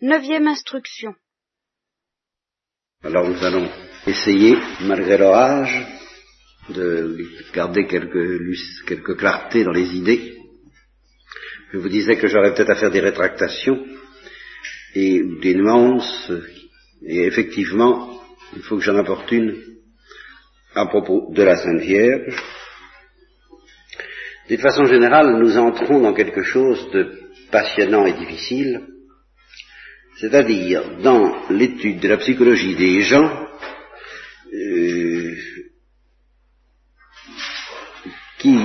Neuvième instruction. Alors nous allons essayer, malgré l'orage, de garder quelques, quelques clartés dans les idées. Je vous disais que j'aurais peut-être à faire des rétractations et des nuances, et effectivement, il faut que j'en apporte une à propos de la Sainte Vierge. De façon générale, nous entrons dans quelque chose de passionnant et difficile, c'est-à-dire dans l'étude de la psychologie des gens euh, qui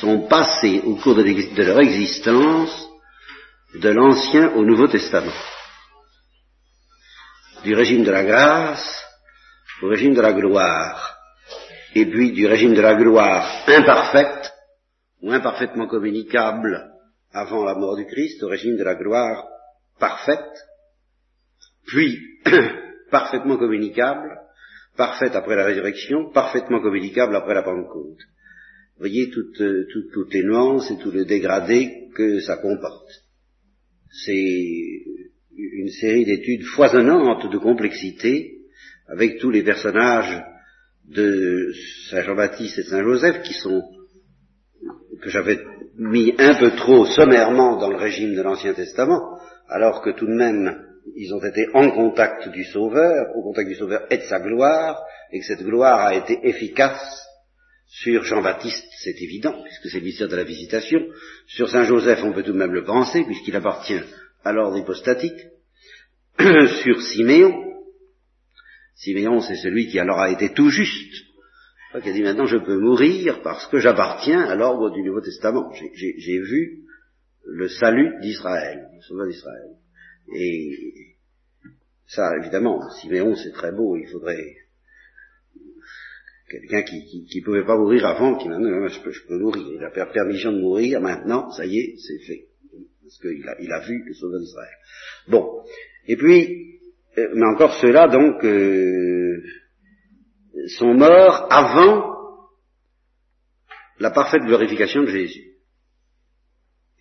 sont passés au cours de, de leur existence de l'Ancien au Nouveau Testament, du régime de la grâce au régime de la gloire, et puis du régime de la gloire imparfaite ou imparfaitement communicable avant la mort du Christ au régime de la gloire parfaite, puis parfaitement communicable, parfaite après la résurrection, parfaitement communicable après la Pentecôte. Vous voyez toutes, toutes, toutes les nuances et tout le dégradé que ça comporte. C'est une série d'études foisonnantes de complexité avec tous les personnages de Saint Jean-Baptiste et Saint Joseph qui sont que j'avais mis un peu trop sommairement dans le régime de l'Ancien Testament, alors que tout de même ils ont été en contact du Sauveur, au contact du Sauveur et de sa gloire, et que cette gloire a été efficace sur Jean-Baptiste, c'est évident, puisque c'est le mystère de la visitation. Sur Saint Joseph, on peut tout de même le penser, puisqu'il appartient à l'ordre hypostatique. sur Siméon, Siméon, c'est celui qui alors a été tout juste, qui a dit maintenant je peux mourir parce que j'appartiens à l'ordre du Nouveau Testament. J'ai vu le salut d'Israël, le sauveur d'Israël. Et ça, évidemment, Siméon, c'est très beau, il faudrait quelqu'un qui, qui, pouvait pas mourir avant, qui maintenant, je peux, je peux mourir. Il a permission de mourir, maintenant, ça y est, c'est fait. Parce qu'il a, il a vu le sauveur d'Israël. Bon. Et puis, euh, mais encore ceux-là, donc, euh, sont morts avant la parfaite glorification de Jésus.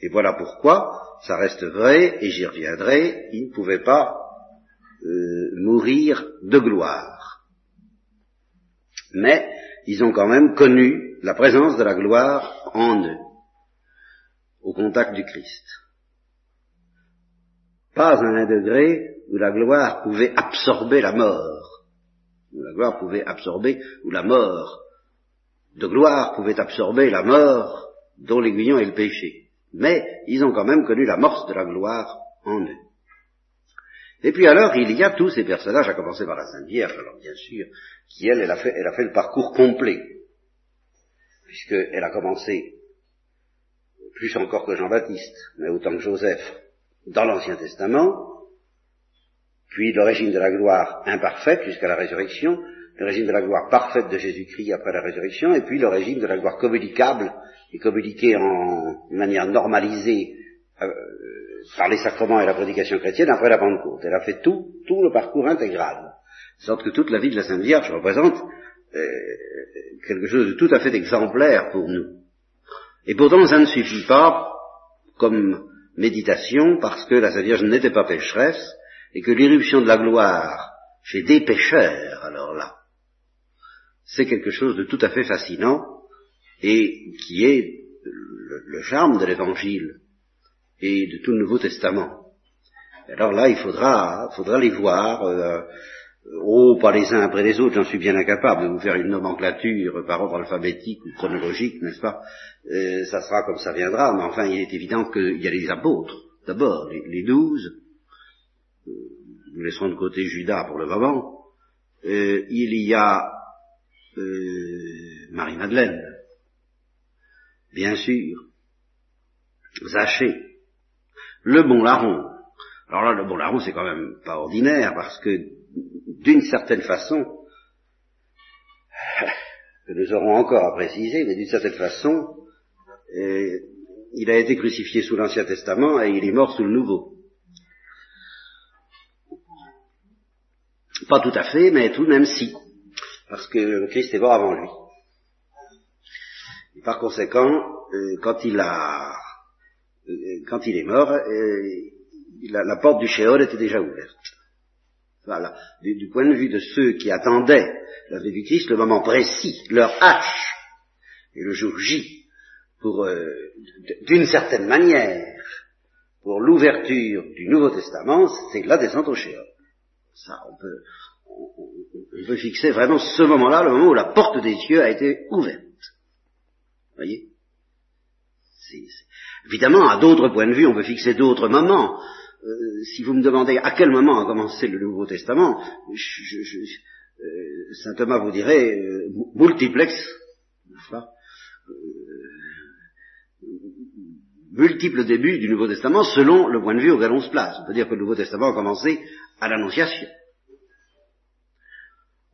Et voilà pourquoi, ça reste vrai, et j'y reviendrai, ils ne pouvaient pas euh, mourir de gloire. Mais ils ont quand même connu la présence de la gloire en eux, au contact du Christ. Pas à un degré où la gloire pouvait absorber la mort, où la gloire pouvait absorber, où la mort de gloire pouvait absorber la mort dont l'aiguillon est le péché mais ils ont quand même connu la morse de la gloire en eux. Et puis alors, il y a tous ces personnages, à commencer par la Sainte Vierge, alors bien sûr, qui elle, elle a fait, elle a fait le parcours complet, puisqu'elle a commencé, plus encore que Jean-Baptiste, mais autant que Joseph, dans l'Ancien Testament, puis le régime de la gloire imparfaite jusqu'à la résurrection, le régime de la gloire parfaite de Jésus-Christ après la résurrection, et puis le régime de la gloire communicable et communiqué en manière normalisée euh, par les sacrements et la prédication chrétienne après la Pentecôte. Elle a fait tout, tout le parcours intégral. De sorte que toute la vie de la Sainte Vierge représente euh, quelque chose de tout à fait exemplaire pour nous. Et pourtant, ça ne suffit pas comme méditation parce que la Sainte Vierge n'était pas pécheresse et que l'irruption de la gloire chez des pécheurs, alors là, c'est quelque chose de tout à fait fascinant et qui est le, charme de l'Évangile et de tout le Nouveau Testament. Alors là, il faudra, faudra les voir, euh, oh, pas les uns après les autres, j'en suis bien incapable de vous faire une nomenclature par ordre alphabétique ou chronologique, n'est-ce pas? Euh, Ça sera comme ça viendra, mais enfin, il est évident qu'il y a les apôtres, d'abord, les, douze, euh, nous laisserons de côté Judas pour le moment, il y a Marie-Madeleine, bien sûr, Zaché, le bon larron. Alors là, le bon larron, c'est quand même pas ordinaire, parce que d'une certaine façon, que nous aurons encore à préciser, mais d'une certaine façon, euh, il a été crucifié sous l'Ancien Testament et il est mort sous le Nouveau. Pas tout à fait, mais tout de même si, parce que le Christ est mort avant lui. Par conséquent, euh, quand il a, euh, quand il est mort, euh, la, porte du Sheol était déjà ouverte. Voilà. Du, point de vue de ceux qui attendaient la vie du Christ, le moment précis, leur hache, et le jour J, pour, d'une certaine manière, pour l'ouverture du Nouveau Testament, c'est la descente au Sheol. Ça, on peut, on, peut fixer vraiment ce moment-là, le moment où la porte des cieux a été ouverte. Voyez? Évidemment, à d'autres points de vue, on peut fixer d'autres moments. Euh, si vous me demandez à quel moment a commencé le Nouveau Testament, euh, Saint Thomas vous dirait euh, multiplex, multiples débuts du Nouveau Testament selon le point de vue auquel on se place. On peut dire que le Nouveau Testament a commencé à l'Annonciation.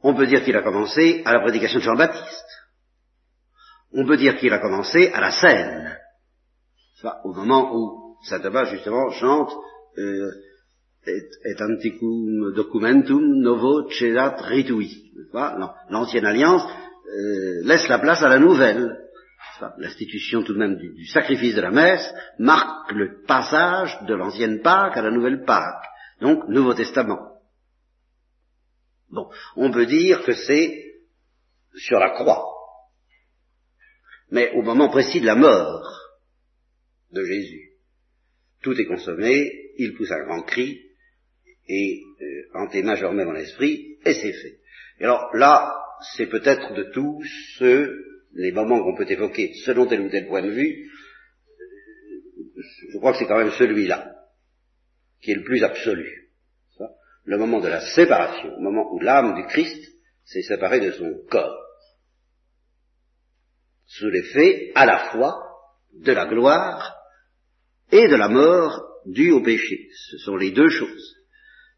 On peut dire qu'il a commencé à la prédication de Jean-Baptiste. On peut dire qu'il a commencé à la scène. Au moment où Saint Thomas, justement, chante euh, et, anticum documentum novo cedat ritui. L'ancienne alliance euh, laisse la place à la nouvelle. L'institution tout de même du, sacrifice de la messe marque le passage de l'ancienne Pâque à la nouvelle Pâque. Donc, Nouveau Testament. Bon, on peut dire que c'est sur la croix. Mais au moment précis de la mort de Jésus, tout est consommé, il pousse un grand cri, et euh, tes majorement mon esprit, et c'est fait. Et alors là, c'est peut-être de tous ceux, les moments qu'on peut évoquer selon tel ou tel point de vue, je crois que c'est quand même celui-là, qui est le plus absolu le moment de la séparation, le moment où l'âme du Christ s'est séparée de son corps, sous l'effet à la fois de la gloire et de la mort due au péché. Ce sont les deux choses.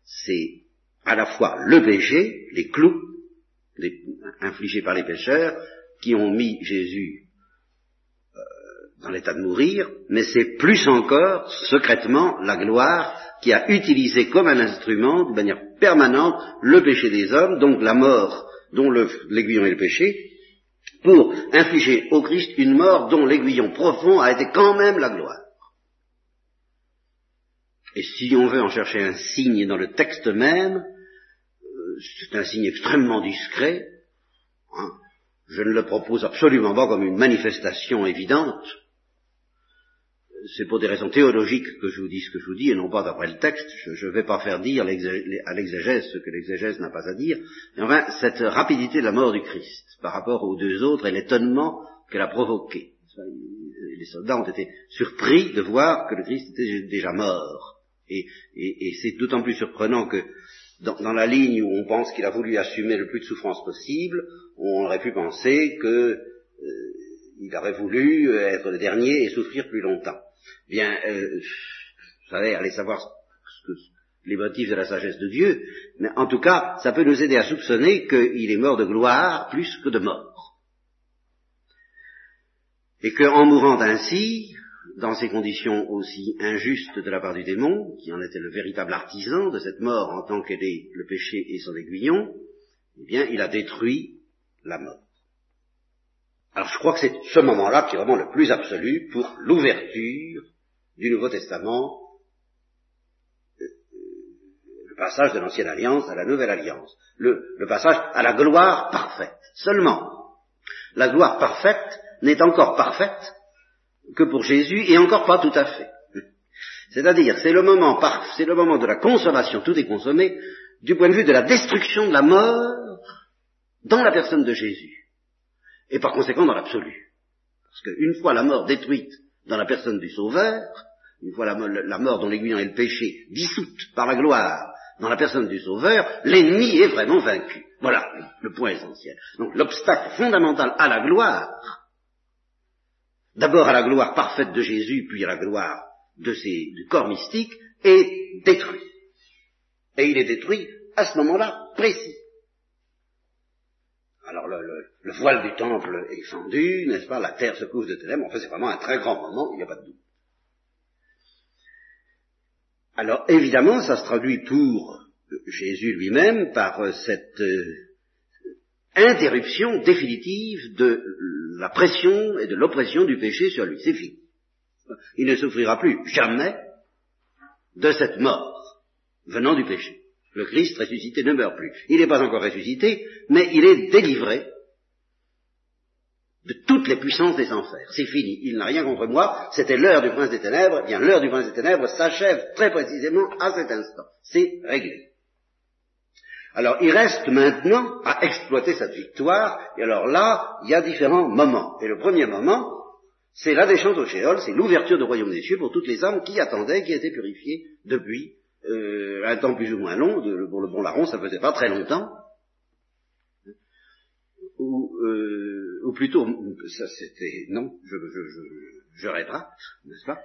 C'est à la fois le péché, les clous infligés par les pécheurs, qui ont mis Jésus euh, dans l'état de mourir, mais c'est plus encore secrètement la gloire qui a utilisé comme un instrument, de manière permanente, le péché des hommes, donc la mort dont l'aiguillon est le péché, pour infliger au Christ une mort dont l'aiguillon profond a été quand même la gloire. Et si on veut en chercher un signe dans le texte même, euh, c'est un signe extrêmement discret. Hein. Je ne le propose absolument pas comme une manifestation évidente, c'est pour des raisons théologiques que je vous dis ce que je vous dis, et non pas d'après le texte. Je ne vais pas faire dire à l'exégèse ce que l'exégèse n'a pas à dire. Mais enfin, cette rapidité de la mort du Christ par rapport aux deux autres et l'étonnement qu'elle a provoqué. Les soldats ont été surpris de voir que le Christ était déjà mort. Et, c'est d'autant plus surprenant que dans, la ligne où on pense qu'il a voulu assumer le plus de souffrance possible, on aurait pu penser qu'il euh, aurait voulu être le dernier et souffrir plus longtemps. Bien, euh, vous savez, allez savoir les motifs de la sagesse de Dieu, mais en tout cas, ça peut nous aider à soupçonner qu'il est mort de gloire plus que de mort. Et qu'en mourant ainsi, dans ces conditions aussi injustes de la part du démon, qui en était le véritable artisan de cette mort en tant qu'elle est le péché et son aiguillon, eh bien, il a détruit la mort. Alors je crois que c'est ce moment-là qui est vraiment le plus absolu pour l'ouverture du Nouveau Testament, euh, le passage de l'Ancienne Alliance à la Nouvelle Alliance, le, passage à la gloire parfaite. Seulement, la gloire parfaite n'est encore parfaite que pour Jésus et encore pas tout à fait. C'est-à-dire, c'est c'est le moment de la consommation, tout est consommé, du point de vue de la destruction de la mort dans la personne de Jésus et par conséquent dans l'absolu. Parce qu'une fois la mort détruite dans la personne du Sauveur, une fois la, mort dont l'aiguillon est le péché dissoute par la gloire dans la personne du Sauveur, l'ennemi est vraiment vaincu. Voilà le point essentiel. Donc l'obstacle fondamental à la gloire, d'abord à la gloire parfaite de Jésus, puis à la gloire de ses, du corps mystique, est détruit. Et il est détruit à ce moment-là précis. Alors le, voile du temple est fendu, n'est-ce pas, la terre se couvre de ténèbres, enfin c'est vraiment un très grand moment, il n'y a pas de doute. Alors évidemment, ça se traduit pour Jésus lui-même par euh, cette euh, interruption définitive de la pression et de l'oppression du péché sur lui. C'est fini. Il ne souffrira plus jamais de cette mort venant du péché. Le Christ ressuscité ne meurt plus. Il n'est pas encore ressuscité, mais il est délivré de toutes les puissances des enfers. C'est fini. Il n'a rien contre moi. C'était l'heure du prince des ténèbres. Eh bien, l'heure du prince des ténèbres s'achève très précisément à cet instant. C'est réglé. Alors, il reste maintenant à exploiter cette victoire. Et alors là, il y a différents moments. Et le premier moment, c'est la descente au Shéol, c'est l'ouverture du royaume des cieux pour toutes les âmes qui attendaient, qui étaient purifiées depuis euh, un temps plus ou moins long. Pour le bon larron, ça faisait pas très longtemps. Ou, euh, ou plutôt, ça c'était, non, je, je, je, je rétracte, n'est-ce pas?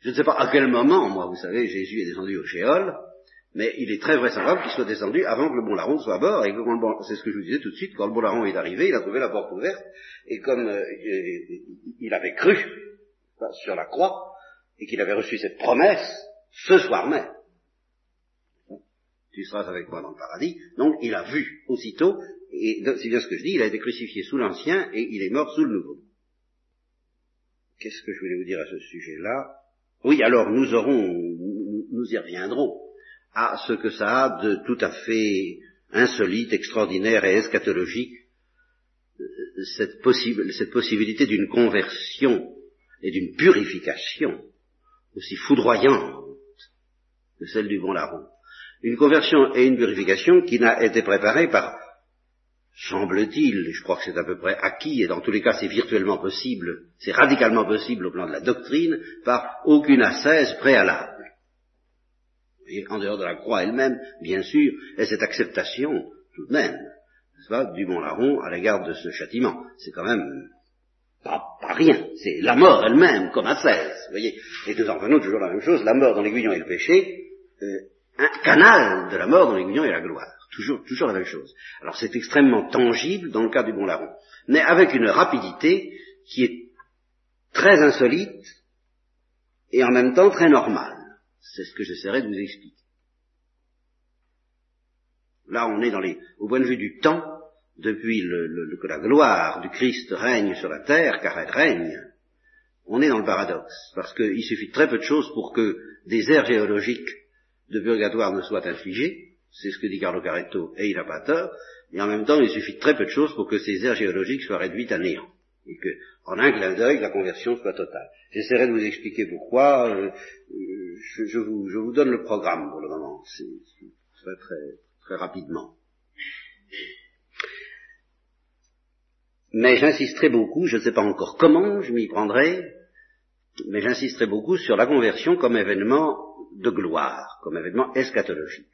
Je ne sais pas à quel moment, moi, vous savez, Jésus est descendu au Shéol, mais il est très vraisemblable qu'il soit descendu avant que le bon larron soit à bord, et que bon, c'est ce que je vous disais tout de suite, quand le bon larron est arrivé, il a trouvé la porte ouverte, et comme euh, il avait cru sur la croix, et qu'il avait reçu cette promesse, ce soir même, tu seras avec moi dans le paradis, donc il a vu aussitôt, et c'est bien ce que je dis, il a été crucifié sous l'ancien, et il est mort sous le nouveau. Qu'est-ce que je voulais vous dire à ce sujet-là? Oui, alors nous aurons, nous y reviendrons à ce que ça a de tout à fait insolite, extraordinaire et eschatologique, euh, cette, cette possibilité d'une conversion et d'une purification aussi foudroyante que celle du bon larron. Une conversion et une purification qui n'a été préparée par, semble-t-il, je crois que c'est à peu près acquis, et dans tous les cas c'est virtuellement possible, c'est radicalement possible au plan de la doctrine, par aucune ascèse préalable en dehors de la croix elle-même, bien sûr, et cette acceptation, tout de même, pas, du bon larron à l'égard de ce châtiment. C'est quand même pas, rien, c'est la mort elle-même, comme à 16, vous voyez. Et nous en revenons toujours la même chose, la mort dans l'aiguillon et le péché, un canal de la mort dans l'aiguillon et la gloire. Toujours, toujours la même chose. Alors c'est extrêmement tangible dans le cas du bon larron, mais avec une rapidité qui est très insolite et en même temps très normale. C'est ce que j'essaierai de vous expliquer. Là, on est dans les, au point de vue du temps, depuis le, que la gloire du Christ règne sur la terre, car elle règne, on est dans le paradoxe, parce qu'il suffit de très peu de choses pour que des aires géologiques de purgatoire ne soient infligées, c'est ce que dit Carlo Caretto, et il n'a pas tort, et en même temps, il suffit de très peu de choses pour que ces aires géologiques soient réduites à néant et que, en un clin d'œil, la conversion soit totale. J'essaierai de vous expliquer pourquoi. Euh, je, vous, je, vous, donne le programme pour le moment. C'est très, très rapidement. Mais j'insisterai beaucoup, je ne sais pas encore comment je m'y prendrai, mais j'insisterai beaucoup sur la conversion comme événement de gloire, comme événement eschatologique.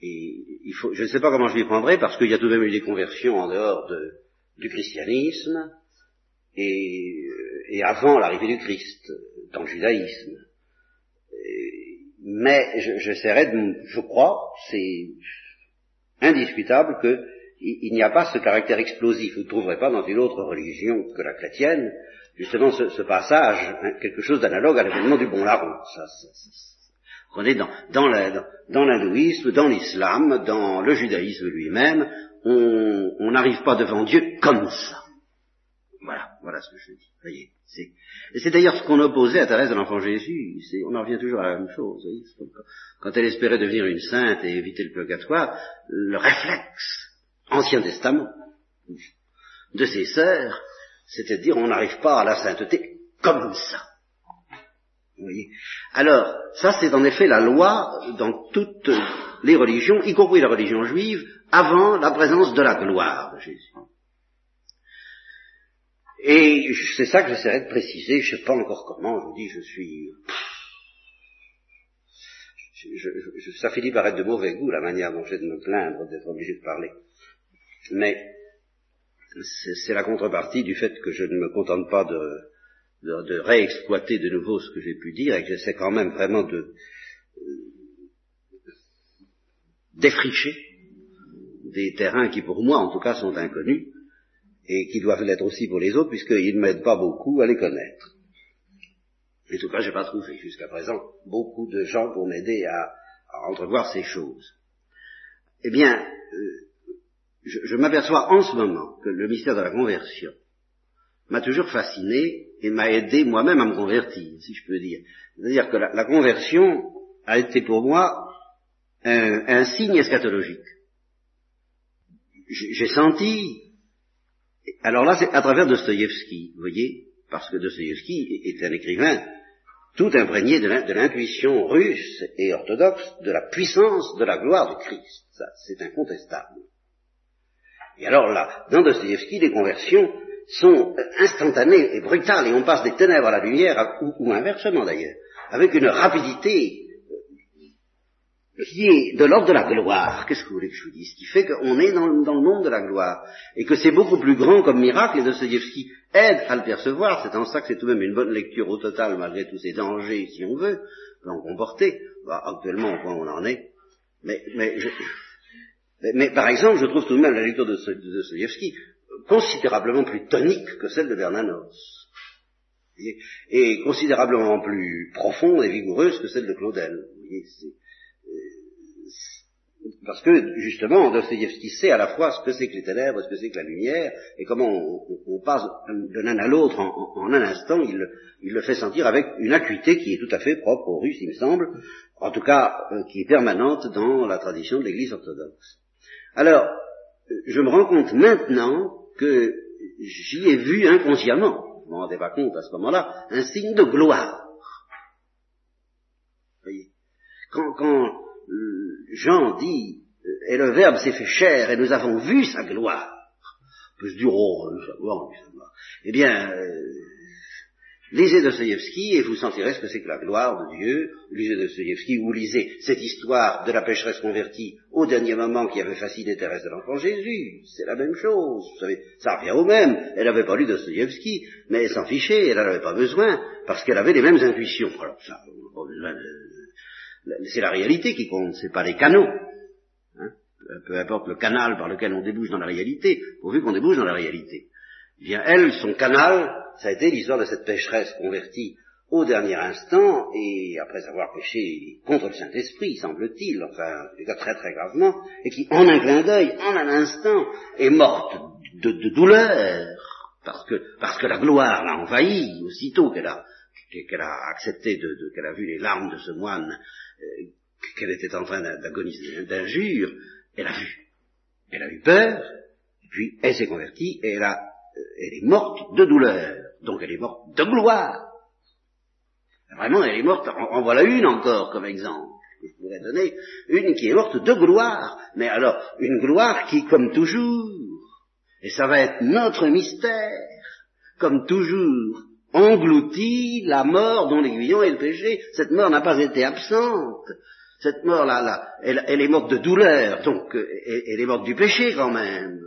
Et il faut, je ne sais pas comment je m'y prendrai parce qu'il y a tout de même eu des conversions en dehors de, du christianisme et, et avant l'arrivée du Christ dans le judaïsme. Mais j'essaierai de, je crois, c'est indiscutable qu'il il, n'y a pas ce caractère explosif. Vous ne trouverez pas dans une autre religion que la chrétienne, justement ce, passage, hein, quelque chose d'analogue à l'événement du bon larron. Ça, ça, ça, on est dans, dans l'hindouisme, dans l'islam, dans le judaïsme lui-même, on n'arrive pas devant Dieu comme ça. Voilà, voilà ce que je dis. Voyez, c'est, et c'est d'ailleurs ce qu'on opposait à Thérèse de l'Enfant Jésus. on en revient toujours à la même chose. quand elle espérait devenir une sainte et éviter le purgatoire, le réflexe Ancien Testament de ses sœurs, c'était de dire on n'arrive pas à la sainteté comme ça. Alors, ça c'est en effet la loi dans toutes les religions, y compris la religion juive, avant la présence de la gloire de Jésus. Et c'est ça que j'essaierai de préciser, je ne sais pas encore comment, je vous dis, je suis... ça finit par être de mauvais goût la manière dont j'ai de me plaindre d'être obligé de parler. Mais c'est la contrepartie du fait que je ne me contente pas de, réexploiter de nouveau ce que j'ai pu dire et que j'essaie quand même vraiment de défricher des terrains qui pour moi en tout cas sont inconnus et qui doivent l'être aussi pour les autres puisqu'ils ne m'aident pas beaucoup à les connaître. En tout cas, je n'ai pas trouvé jusqu'à présent beaucoup de gens pour m'aider à, entrevoir ces choses. Eh bien, euh, je, m'aperçois en ce moment que le mystère de la conversion m'a toujours fasciné et m'a aidé moi-même à me convertir, si je peux dire. C'est-à-dire que la, conversion a été pour moi un, signe eschatologique. J'ai senti, alors là c'est à travers Dostoïevski, vous voyez, parce que Dostoïevski est un écrivain tout imprégné de l'intuition russe et orthodoxe de la puissance de la gloire du Christ. C'est incontestable. Et alors là, dans Dostoevsky, les conversions sont instantanées et brutales, et on passe des ténèbres à la lumière, ou, inversement d'ailleurs, avec une rapidité qui est de l'ordre de la gloire. Qu'est-ce que vous voulez que je vous dise? Qui fait qu'on est dans, le monde de la gloire, et que c'est beaucoup plus grand comme miracle, et Dostoevsky aide à le percevoir, c'est en ça que c'est tout de même une bonne lecture au total, malgré tous ces dangers, si on veut, l'en comporter. Bah, actuellement, au point où on en est. Mais, mais je, mais, par exemple, je trouve tout de même la lecture de, de considérablement plus tonique que celle de Bernanos. Et, considérablement plus profonde et vigoureuse que celle de Claudel. Euh, parce que, justement, Dostoevsky sait à la fois ce que c'est que les ténèbres, ce que c'est que la lumière, et comment on, passe de l'un à l'autre en, un instant, il, le fait sentir avec une acuité qui est tout à fait propre aux Russes, il me semble, en tout cas, euh, qui est permanente dans la tradition de l'Église orthodoxe. Alors, je me rends compte maintenant que j'y ai vu inconsciemment, je ne m'en rendais pas compte à ce moment-là, un signe de gloire. Voyez quand, euh, Jean dit, euh, et le Verbe s'est fait chair, et nous avons vu sa gloire, on peut se dire, oh, sa gloire. Eh bien, euh, Lisez Dostoevsky et vous sentirez ce que c'est que la gloire de Dieu. Lisez Dostoevsky ou lisez cette histoire de la pécheresse convertie au dernier moment qui avait fasciné Thérèse de l'Enfant Jésus. C'est la même chose. Vous savez, ça revient au même. Elle n'avait pas lu Dostoevsky, mais elle s'en fichait, elle n'en avait pas besoin, parce qu'elle avait les mêmes intuitions. Alors ça, c'est la réalité qui compte, c'est pas les canaux. Hein. Peu importe le canal par lequel on débouche dans la réalité, pourvu qu'on débouche dans la réalité. Bien, elle, son canal, ça a été l'histoire de cette pécheresse convertie au dernier instant, et après avoir péché contre le Saint-Esprit, semble-t-il, enfin, très très gravement, et qui, en un clin d'œil, en un instant, est morte de, douleur, parce que, parce que la gloire l'a envahie, aussitôt qu'elle a, qu'elle a accepté de, qu'elle a vu les larmes de ce moine, euh, qu'elle était en train d'agoniser d'injure, elle a vu. Elle a eu peur, puis elle s'est convertie, et elle a elle est morte de douleur, donc elle est morte de gloire. Vraiment, elle est morte, en, voilà une encore comme exemple. Je pourrais donner une qui est morte de gloire, mais alors une gloire qui, comme toujours, et ça va être notre mystère, comme toujours, engloutit la mort dont l'aiguillon est le péché. Cette mort n'a pas été absente. Cette mort-là, là, elle, elle, est morte de douleur, donc elle est morte du péché quand même.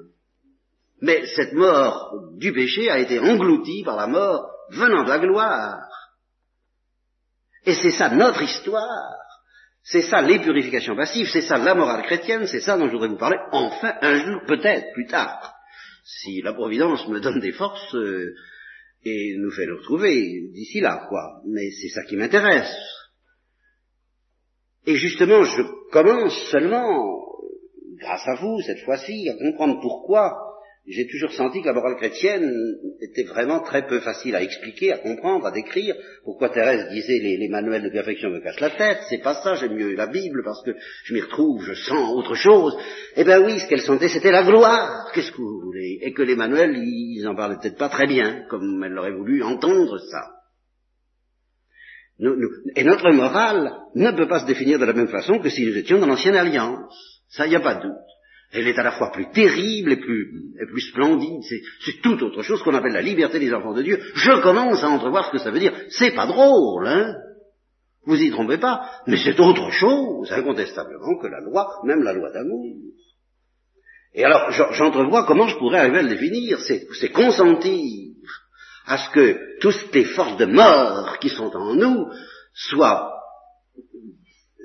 Mais cette mort du péché a été engloutie par la mort venant de la gloire. Et c'est ça notre histoire. C'est ça les purifications passives, c'est ça la morale chrétienne, c'est ça dont je voudrais vous parler enfin un jour, peut-être, plus tard. Si la Providence me donne des forces euh, et nous fait nous retrouver d'ici là, quoi. Mais c'est ça qui m'intéresse. Et justement, je commence seulement, grâce à vous, cette fois-ci, à comprendre pourquoi j'ai toujours senti que la morale chrétienne était vraiment très peu facile à expliquer, à comprendre, à décrire. Pourquoi Thérèse disait les, manuels de perfection me cachent la tête C'est pas ça, j'aime mieux la Bible parce que je m'y retrouve, je sens autre chose. Eh bien oui, ce qu'elle sentait, c'était la gloire. Qu'est-ce que vous voulez? Et que les manuels, ils en parlaient peut-être pas très bien, comme elle aurait voulu entendre ça. et notre morale ne peut pas se définir de la même façon que si nous étions dans l'ancienne alliance. Ça, il n'y a pas de doute. Elle est à la fois plus terrible et plus, plus splendide. C'est tout autre chose qu'on appelle la liberté des enfants de Dieu. Je commence à entrevoir ce que ça veut dire. C'est pas drôle, hein Vous y trompez pas, mais c'est autre chose, incontestablement, que la loi, même la loi d'amour. Et alors, j'entrevois comment je pourrais arriver à le définir. C'est consentir à ce que toutes les forces de mort qui sont en nous soient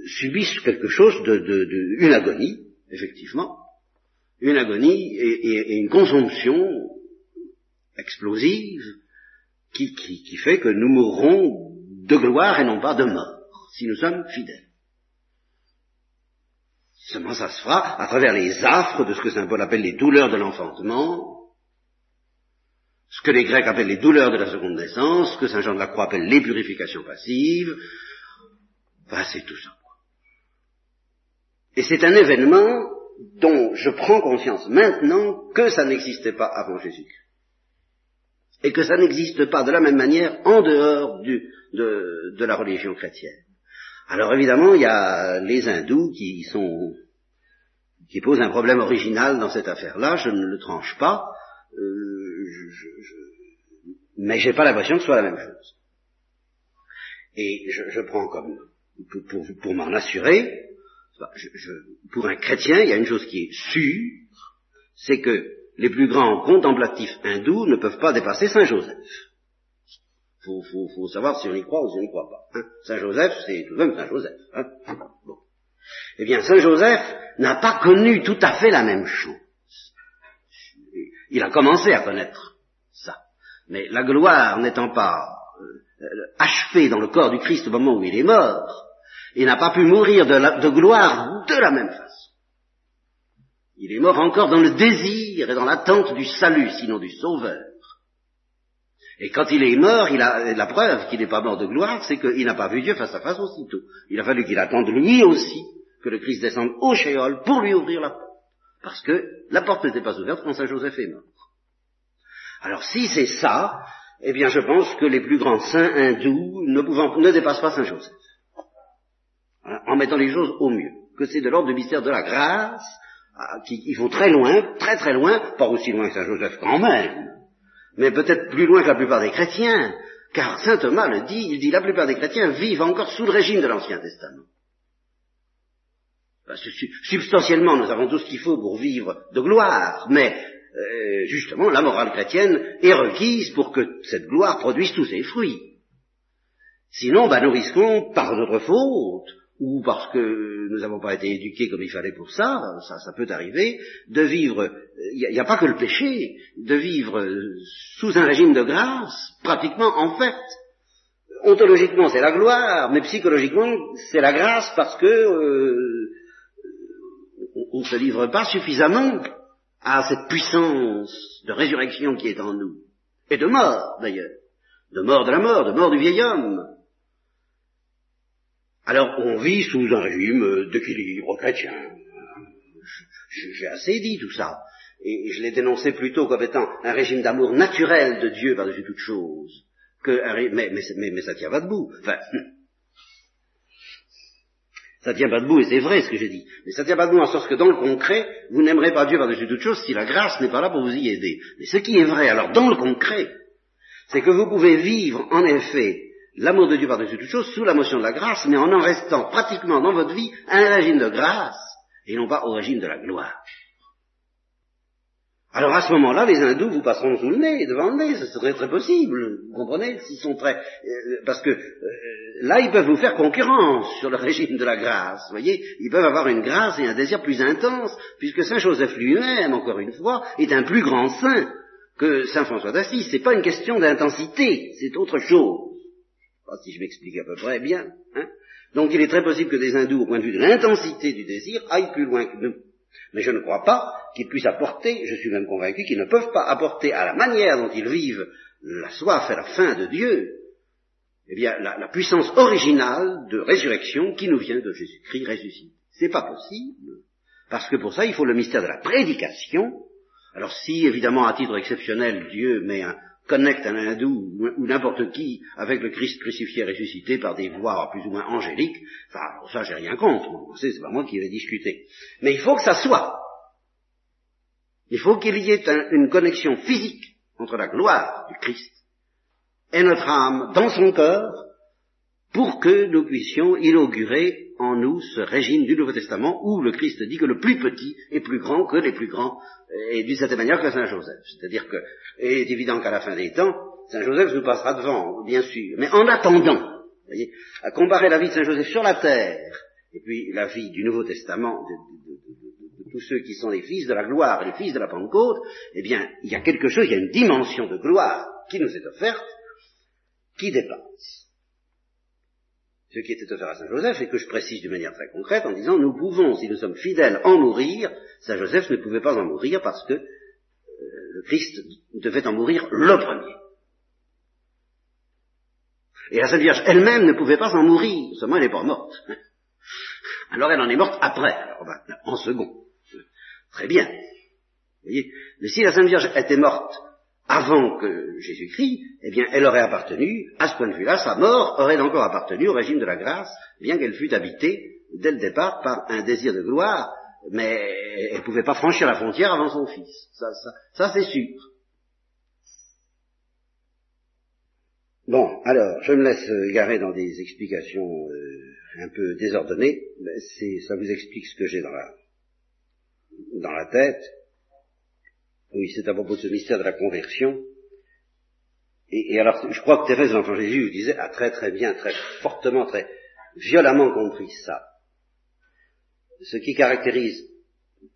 subissent quelque chose de, de, de une agonie, effectivement, une agonie et, une consomption explosive qui, fait que nous mourrons de gloire et non pas de mort, si nous sommes fidèles. Seulement ça se fera à travers les affres de ce que Saint Paul appelle les douleurs de l'enfantement, ce que les Grecs appellent les douleurs de la seconde naissance, ce que Saint Jean de la Croix appelle les purifications passives, ben, c'est tout ça. Et c'est un événement dont je prends conscience maintenant que ça n'existait pas avant Jésus-Christ. Et que ça n'existe pas de la même manière en dehors du, de, de la religion chrétienne. Alors évidemment, il y a les hindous qui sont qui posent un problème original dans cette affaire-là, je ne le tranche pas, euh, je, je, mais j'ai pas l'impression que ce soit la même chose. Et je, je prends comme pour, pour, pour m'en assurer, je, pour un chrétien, il y a une chose qui est sûre, c'est que les plus grands contemplatifs hindous ne peuvent pas dépasser Saint Joseph. Il faut, savoir si on y croit ou si on n'y croit pas. Hein. Saint Joseph, c'est tout de même Saint Joseph. Hein. bon. Eh bien, Saint Joseph n'a pas connu tout à fait la même chose. Il a commencé à connaître ça. Mais la gloire n'étant pas euh, achevée dans le corps du Christ au moment où il est mort, il n'a pas pu mourir de, gloire de la même façon. Il est mort encore dans le désir et dans l'attente du salut, sinon du sauveur. Et quand il est mort, il a, la preuve qu'il n'est pas mort de gloire, c'est qu'il n'a pas vu Dieu face à face aussitôt. Il a fallu qu'il attende lui aussi que le Christ descende au Shéol pour lui ouvrir la porte. Parce que la porte n'était pas ouverte quand Saint Joseph est mort. Alors si c'est ça, eh bien je pense que les plus grands saints hindous ne dépassent pas Saint Joseph en mettant les choses au mieux, que c'est de l'ordre du mystère de la grâce, ah, qui, il faut très loin, très très loin, pas aussi loin que Saint Joseph quand même, mais peut-être plus loin que la plupart des chrétiens, car Saint Thomas le dit, il dit la plupart des chrétiens vivent encore sous le régime de l'Ancien Testament. Substantiellement, nous avons tout ce qu'il faut pour vivre de gloire, mais euh, justement, la morale chrétienne est requise pour que cette gloire produise tous ses fruits. Sinon, bah, nous risquons, par notre faute, ou parce que nous n'avons pas été éduqués comme il fallait pour ça, ça, ça peut arriver, de vivre, il n'y a, pas que le péché, de vivre sous un régime de grâce, pratiquement en fait. Ontologiquement c'est la gloire, mais psychologiquement c'est la grâce parce que euh, on ne se livre pas suffisamment à cette puissance de résurrection qui est en nous, et de mort d'ailleurs, de mort de la mort, de mort du vieil homme, alors on vit sous un régime d'équilibre chrétien. J'ai assez dit tout ça. Et je l'ai dénoncé plutôt comme étant un régime d'amour naturel de Dieu par-dessus toute chose. Mais, mais, mais, mais, ça tient pas debout. Enfin, ça tient pas debout, et c'est vrai ce que j'ai dit. Mais ça tient pas debout en sorte que dans le concret, vous n'aimerez pas Dieu par-dessus toute chose si la grâce n'est pas là pour vous y aider. Mais ce qui est vrai, alors dans le concret, c'est que vous pouvez vivre en effet l'amour de Dieu par-dessus toute chose sous la motion de la grâce, mais en en restant pratiquement dans votre vie un régime de grâce et non pas au régime de la gloire. Alors à ce moment-là, les hindous vous passeront sous le nez, devant le nez, ce serait très possible, vous comprenez, s'ils sont très... Euh, parce que euh, là, ils peuvent vous faire concurrence sur le régime de la grâce, vous voyez, ils peuvent avoir une grâce et un désir plus intense, puisque Saint Joseph lui-même, encore une fois, est un plus grand saint que Saint François d'Assise. C'est pas une question d'intensité, c'est autre chose si je m'explique à peu près bien. Hein. Donc il est très possible que des hindous, au point de vue de l'intensité du désir, aillent plus loin que nous. Mais je ne crois pas qu'ils puissent apporter, je suis même convaincu qu'ils ne peuvent pas apporter à la manière dont ils vivent la soif et la faim de Dieu, eh bien, la, puissance originale de résurrection qui nous vient de Jésus-Christ ressuscité. C'est pas possible, parce que pour ça, il faut le mystère de la prédication. Alors si, évidemment, à titre exceptionnel, Dieu met un, connecte un hindou ou, n'importe qui avec le Christ crucifié ressuscité par des voix plus ou moins angéliques, enfin, ça j'ai rien contre, c'est pas moi qui vais discuter. Mais il faut que ça soit. Il faut qu'il y ait une connexion physique entre la gloire du Christ et notre âme dans son cœur pour que nous puissions inaugurer en nous ce régime du Nouveau Testament où le Christ dit que le plus petit est plus grand que les plus grands, et d'une certaine manière que Saint Joseph. C'est-à-dire que, il est évident qu'à la fin des temps, Saint Joseph nous passera devant, bien sûr. Mais en attendant, à comparer la vie de Saint Joseph sur la terre, et puis la vie du Nouveau Testament, de, de tous ceux qui sont les fils de la gloire, les fils de la Pentecôte, eh bien, il y a quelque chose, il y a une dimension de gloire qui nous est offerte, qui dépasse ce qui était offert à Saint Joseph, et que je précise d'une manière très concrète en disant nous pouvons, si nous sommes fidèles, en mourir. Saint Joseph ne pouvait pas en mourir parce que euh, le Christ devait en mourir le premier. Et la Sainte Vierge elle-même ne pouvait pas en mourir, seulement elle n'est pas morte. Alors elle en est morte après, en second. Très bien. Vous voyez? Mais si la Sainte Vierge était morte avant que Jésus-Christ, eh bien, elle aurait appartenu, à ce point de vue-là, sa mort aurait encore appartenu au régime de la grâce, bien qu'elle fût habitée dès le départ par un désir de gloire, mais elle ne pouvait pas franchir la frontière avant son fils. Ça, ça, ça c'est sûr. Bon, alors, je me laisse garer dans des explications euh, un peu désordonnées, mais ça vous explique ce que j'ai dans la, dans la tête. Oui, c'est à propos de ce mystère de la conversion. Et, alors, je crois que Thérèse, l'enfant Jésus, disait, a très très bien, très fortement, très violemment compris ça. Ce qui caractérise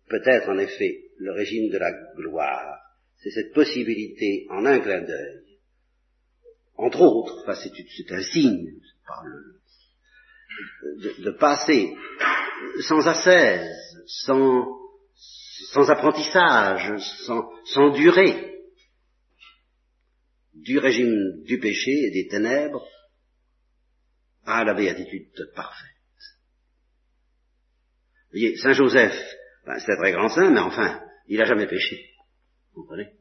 peut-être en effet le régime de la gloire, c'est cette possibilité en un clin d'œil, entre autres, enfin c'est un signe, de, de passer sans assaise, sans sans apprentissage, sans, durée, du régime du péché et des ténèbres à la béatitude parfaite. Vous voyez, Saint Joseph, ben, c'est un très grand saint, mais enfin, il n'a jamais péché. Vous comprenez?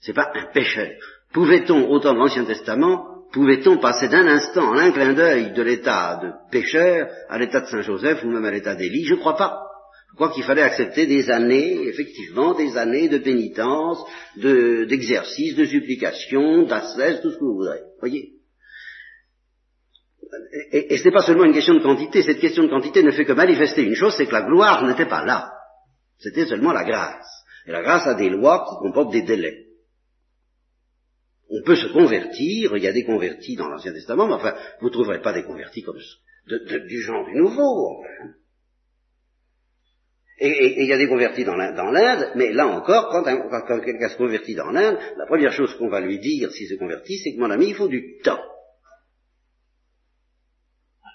C'est pas un pécheur. Pouvait-on, au temps de l'Ancien Testament, pouvait-on passer d'un instant, en un clin d'œil, de l'état de pécheur à l'état de Saint Joseph ou même à l'état d'Élie? Je crois pas. Je crois qu'il fallait accepter des années, effectivement, des années de pénitence, d'exercice, de, supplication, d'ascèse, tout ce que vous voudrez. Voyez? Et, ce n'est pas seulement une question de quantité, cette question de quantité ne fait que manifester une chose, c'est que la gloire n'était pas là. C'était seulement la grâce. Et la grâce a des lois qui comportent des délais. On peut se convertir, il y a des convertis dans l'Ancien Testament, mais enfin, vous ne trouverez pas des convertis comme du genre du Nouveau. Enfin. Et il y a des convertis dans l'Inde, mais là encore, quand, quelqu'un se convertit dans l'Inde, la première chose qu'on va lui dire s'il se convertit, c'est que mon ami, il faut du temps.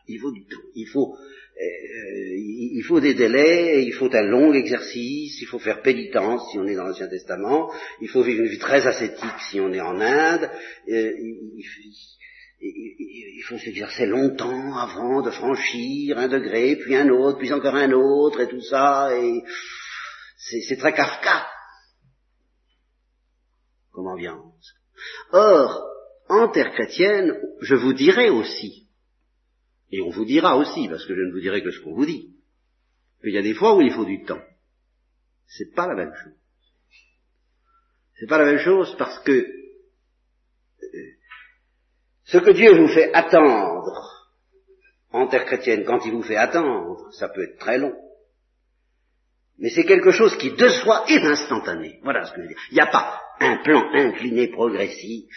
Il faut du temps. Il faut, euh, il faut des délais, il faut un long exercice, il faut faire pénitence si on est dans l'Ancien Testament, il faut vivre une vie très ascétique si on est en Inde, euh, il, il faut s'exercer longtemps avant de franchir un degré, puis un autre, puis encore un autre, et tout ça, et c'est très Kafka comme ambiance. Or, en terre chrétienne, je vous dirai aussi, et on vous dira aussi, parce que je ne vous dirai que ce qu'on vous dit, qu'il y a des fois où il faut du temps. C'est pas la même chose. C'est pas la même chose parce que ce que Dieu vous fait attendre en terre chrétienne, quand il vous fait attendre, ça peut être très long. Mais c'est quelque chose qui de soi est instantané. Voilà ce que je veux dire. Il n'y a pas un plan incliné progressif.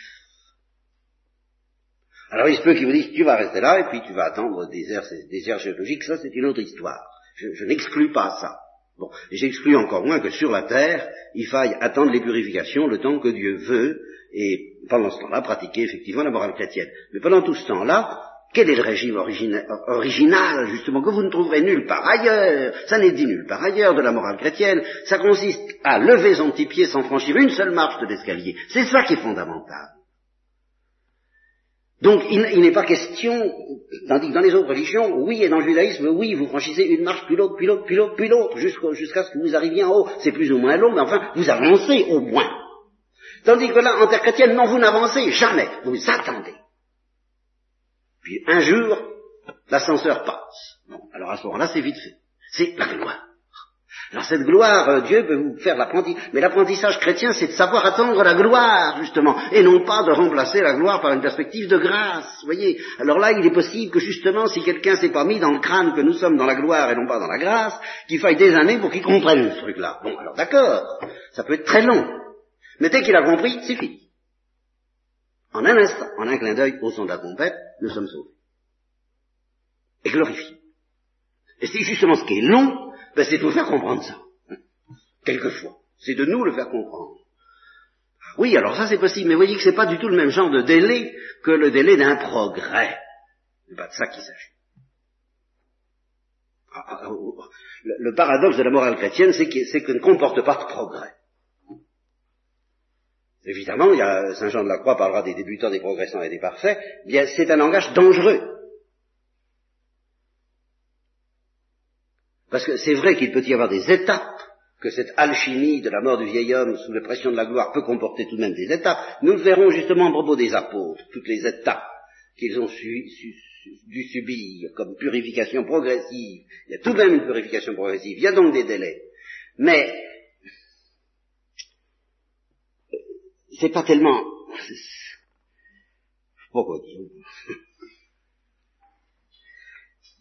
Alors il se peut qu'il vous dise, tu vas rester là et puis tu vas attendre des airs, des airs géologiques, ça c'est une autre histoire. Je n'exclus pas ça. Bon, j'exclus encore moins que sur la terre, il faille attendre les purifications le temps que Dieu veut, et pendant ce temps-là, pratiquer effectivement la morale chrétienne. Mais pendant tout ce temps-là, quel est le régime original, justement, que vous ne trouverez nulle part ailleurs? Ça n'est dit nulle part ailleurs de la morale chrétienne. Ça consiste à lever son petit pied sans franchir une seule marche de l'escalier. C'est ça qui est fondamental. Donc il, n'est pas question, tandis dans les autres religions, oui, et dans le judaïsme, oui, vous franchissez une marche, puis l'autre, puis l'autre, puis l'autre, puis l'autre, jusqu'à ce que vous arriviez en haut. C'est plus ou moins long, mais enfin, vous avancez au moins. Tandis que là, en terre chrétienne, non, vous n'avancez jamais, vous attendez. Puis un jour, l'ascenseur passe. Bon, alors à ce moment-là, c'est vite fait. C'est la gloire. Alors cette gloire, euh, Dieu peut vous faire l'apprentissage. Mais l'apprentissage chrétien, c'est de savoir attendre la gloire, justement, et non pas de remplacer la gloire par une perspective de grâce. voyez Alors là, il est possible que justement, si quelqu'un s'est pas mis dans le crâne que nous sommes dans la gloire et non pas dans la grâce, qu'il faille des années pour qu'il comprenne ce truc-là. Bon, alors d'accord, ça peut être très long. Mais dès qu'il a compris, c'est fini. En un instant, en un clin d'œil, au son de la trompette, nous sommes sauvés. Et glorifiés. Et c'est justement ce qui est long, ben c'est de vous faire comprendre ça. Quelquefois. C'est de nous le faire comprendre. Oui, alors ça c'est possible, mais vous voyez que c'est pas du tout le même genre de délai que le délai d'un progrès. C'est pas de ça qu'il s'agit. Ah, ah, ah, oh, oh. Le, paradoxe de la morale chrétienne, c'est qu'elle ne comporte pas de progrès. évidemment, il y a, Saint Jean de la Croix parlera des débutants, des progressants et des parfaits, bien c'est un langage dangereux. Parce que c'est vrai qu'il peut y avoir des étapes, que cette alchimie de la mort du vieil homme sous la pression de la gloire peut comporter tout de même des étapes. Nous le verrons justement à propos des apôtres, toutes les étapes qu'ils ont dû subir comme purification progressive. Il y a tout de même une purification progressive, il y a donc des délais. Mais c'est pas tellement... Pourquoi dire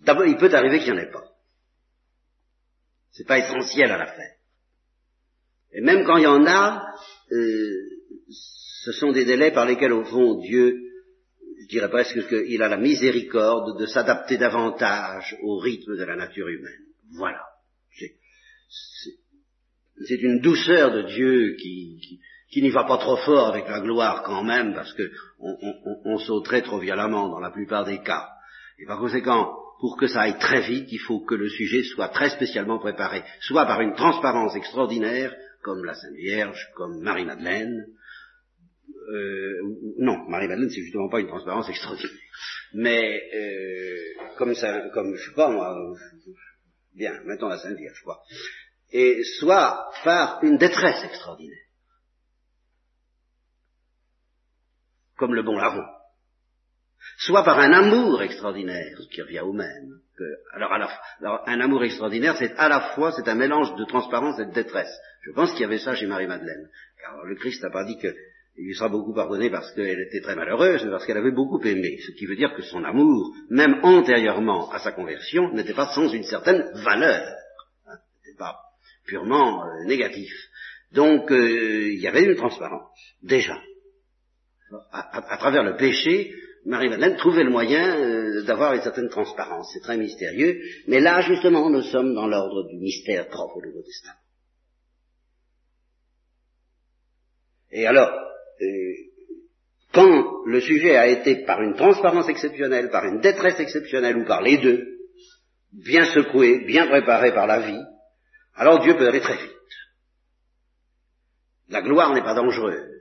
D'abord, il peut arriver qu'il n'y en ait pas. C'est pas essentiel à l'affaire. Et même quand il y en a, euh, ce sont des délais par lesquels, au fond, Dieu, je dirais presque qu'il a la miséricorde de s'adapter davantage au rythme de la nature humaine. Voilà. C'est une douceur de Dieu qui, qui, n'y va pas trop fort avec la gloire quand même, parce que on sauterait trop violemment dans la plupart des cas. Et par conséquent, pour que ça aille très vite, il faut que le sujet soit très spécialement préparé, soit par une transparence extraordinaire, comme la Sainte Vierge, comme Marie-Madeleine. Euh, non, Marie-Madeleine, c'est justement pas une transparence extraordinaire. Mais euh, comme ça, comme je sais pas moi, bien, mettons la Sainte Vierge, quoi. Et soit par une détresse extraordinaire, comme le bon Lavon soit par un amour extraordinaire, qui revient au même. Alors, un amour extraordinaire, c'est à la fois, c'est un mélange de transparence et de détresse. Je pense qu'il y avait ça chez Marie-Madeleine. Car le Christ n'a pas dit qu'il lui sera beaucoup pardonné parce qu'elle était très malheureuse, mais parce qu'elle avait beaucoup aimé. Ce qui veut dire que son amour, même antérieurement à sa conversion, n'était pas sans une certaine valeur. Hein, n'était pas purement euh, négatif. Donc, euh, il y avait une transparence, déjà. à travers le péché, Marie-Madeleine trouvait le moyen euh, d'avoir une certaine transparence. C'est très mystérieux. Mais là, justement, nous sommes dans l'ordre du mystère propre au Nouveau Testament. Et alors, euh, quand le sujet a été par une transparence exceptionnelle, par une détresse exceptionnelle ou par les deux, bien secoué, bien préparé par la vie, alors Dieu peut aller très vite. La gloire n'est pas dangereuse.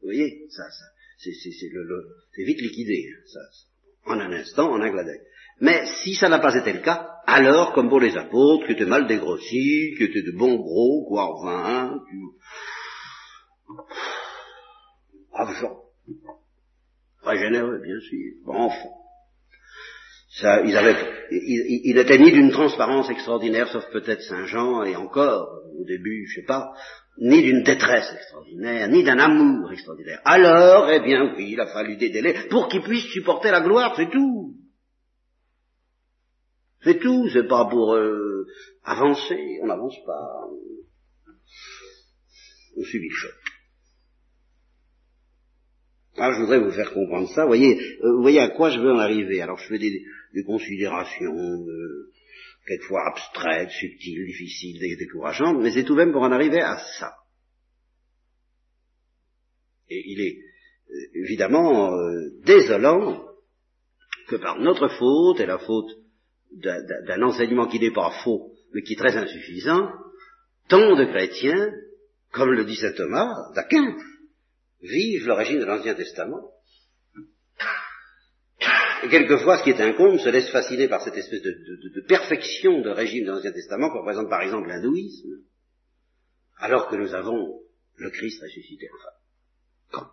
Vous voyez, ça, ça, c'est vite liquidé, ça, en un instant, en un clin Mais si ça n'a pas été le cas, alors, comme pour les apôtres, qui étaient mal dégrossis, qui étaient de bons gros, quoi, enfin, braves gens, très généreux, bien sûr, enfin, ça, ils avaient, il n'était ni d'une transparence extraordinaire, sauf peut-être Saint Jean, et encore, au début, je sais pas, ni d'une détresse extraordinaire, ni d'un amour extraordinaire. Alors, eh bien oui, il a fallu des délais pour qu'il puisse supporter la gloire, c'est tout. C'est tout, c'est pas pour euh, avancer, on n'avance pas. On subit le choc. Alors, je voudrais vous faire comprendre ça. Vous voyez, euh, vous voyez à quoi je veux en arriver. Alors, je fais des, considérations euh, quelquefois abstraites, subtiles, difficiles, décourageantes, mais c'est tout de même pour en arriver à ça. Et il est euh, évidemment euh, désolant que par notre faute et la faute d'un enseignement qui n'est pas faux, mais qui est très insuffisant, tant de chrétiens, comme le dit saint Thomas d'Aquin, vivent l'origine de l'Ancien Testament et quelquefois, ce qui est incombe se laisse fasciner par cette espèce de, perfection de régime de l'Ancien Testament, qu'on représente par exemple l'hindouisme, alors que nous avons le Christ ressuscité enfin. Quand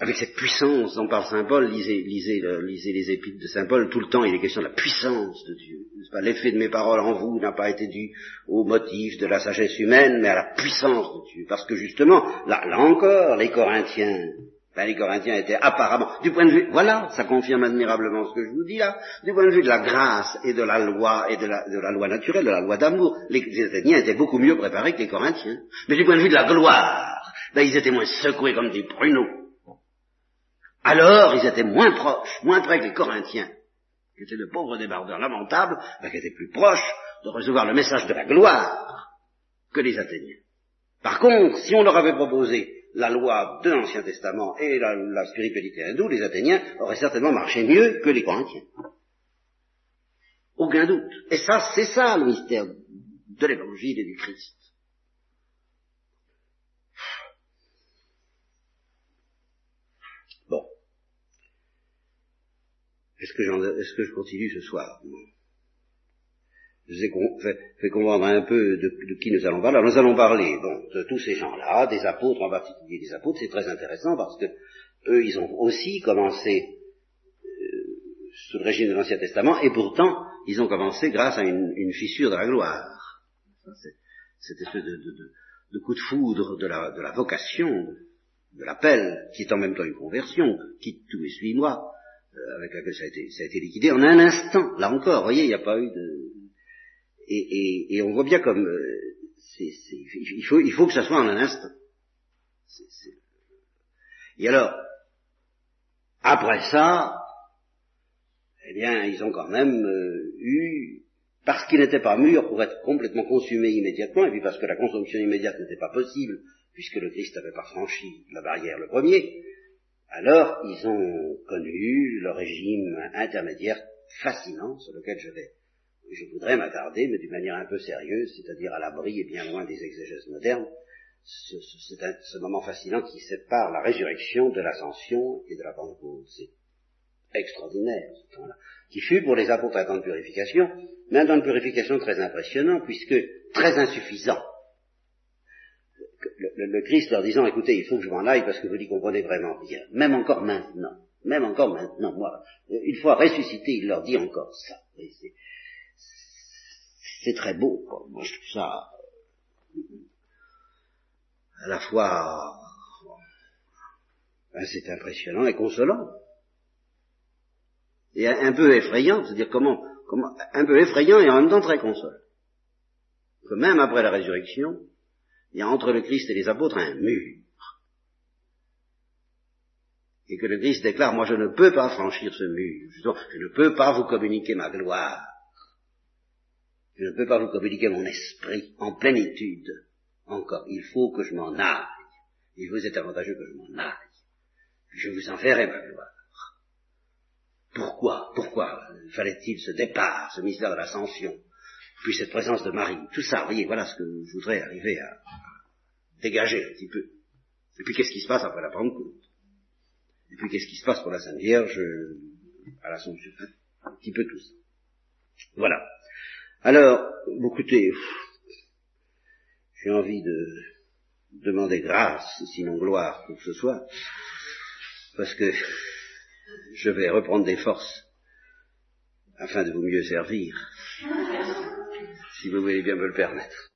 Avec cette puissance dont parle Saint Paul, lisez, lisez, lisez les épîtres de Saint Paul, tout le temps il est question de la puissance de Dieu. L'effet de mes paroles en vous n'a pas été dû au motif de la sagesse humaine, mais à la puissance de Dieu. Parce que justement, là, là encore, les Corinthiens ben, les Corinthiens étaient apparemment, du point de vue, voilà, ça confirme admirablement ce que je vous dis là, du point de vue de la grâce et de la loi et de la, loi naturelle, de la loi d'amour, les Athéniens étaient beaucoup mieux préparés que les Corinthiens. Mais du point de vue de la gloire, ben, ils étaient moins secoués comme des pruneaux. Alors, ils étaient moins proches, moins près que les Corinthiens, qui étaient de pauvres débardeurs lamentables, ben, qui étaient plus proches de recevoir le message de la gloire que les Athéniens. Par contre, si on leur avait proposé la loi de l'Ancien Testament et la, spiritualité hindoue, les Athéniens auraient certainement marché mieux que les Corinthiens. Aucun doute. Et ça, c'est ça le mystère de l'Évangile et du Christ. Bon. Est-ce que, est que je continue ce soir? Vous ai fait, fait, comprendre un peu de, de, qui nous allons parler. Alors nous allons parler bon, de tous ces gens-là, des apôtres en particulier des apôtres. C'est très intéressant parce que eux, ils ont aussi commencé euh, sous le régime de l'Ancien Testament et pourtant, ils ont commencé grâce à une, une fissure de la gloire. Cette espèce de, de, de, coup de foudre de la, de la vocation, de l'appel, qui est en même temps une conversion, quitte tout et suis-moi, euh, avec laquelle ça a, été, ça a été liquidé en un instant. Là encore, vous voyez, il n'y a pas eu de... Et, et, et on voit bien comme... Euh, il, faut, il faut que ça soit en un instant. Et alors, après ça, eh bien, ils ont quand même euh, eu, parce qu'ils n'étaient pas mûrs pour être complètement consumés immédiatement, et puis parce que la consommation immédiate n'était pas possible, puisque le Christ n'avait pas franchi la barrière le premier, alors ils ont connu le régime intermédiaire fascinant sur lequel je vais, je voudrais m'attarder, mais d'une manière un peu sérieuse, c'est-à-dire à, l'abri et bien loin des exégèses modernes, ce, ce, ce, moment fascinant qui sépare la résurrection de l'ascension et de la Pentecôte. C'est extraordinaire, ce temps-là, qui fut pour les apôtres un temps de purification, mais un temps de purification très impressionnant, puisque très insuffisant le, Christ leur disant, écoutez, il faut que je m'en aille parce que vous n'y comprenez vraiment rien. Même encore maintenant. Même encore maintenant. Moi, une fois ressuscité, il leur dit encore ça. C'est très beau. Quoi. Moi, je trouve ça à la fois ben, c'est impressionnant et consolant. Et un peu effrayant, c'est-à-dire comment, comment, un peu effrayant et en même temps très consolant. Que même après la résurrection, il y a entre le Christ et les apôtres un mur. Et que le Christ déclare, moi je ne peux pas franchir ce mur, je ne peux pas vous communiquer ma gloire, je ne peux pas vous communiquer mon esprit en plénitude encore, il faut que je m'en aille, il vous est avantageux que je m'en aille, je vous enverrai ma gloire. Pourquoi, pourquoi fallait-il ce départ, ce mystère de l'ascension puis cette présence de Marie, tout ça, vous voyez, voilà ce que je voudrais arriver à, dégager un petit peu. Et puis qu'est-ce qui se passe après la Pentecôte? Et puis qu'est-ce qui se passe pour la Sainte Vierge à l'Assomption? Un petit peu tout ça. Voilà. Alors, écoutez, j'ai envie de demander grâce, sinon gloire, pour que ce soit, parce que je vais reprendre des forces afin de vous mieux servir si vous voulez bien me le permettre.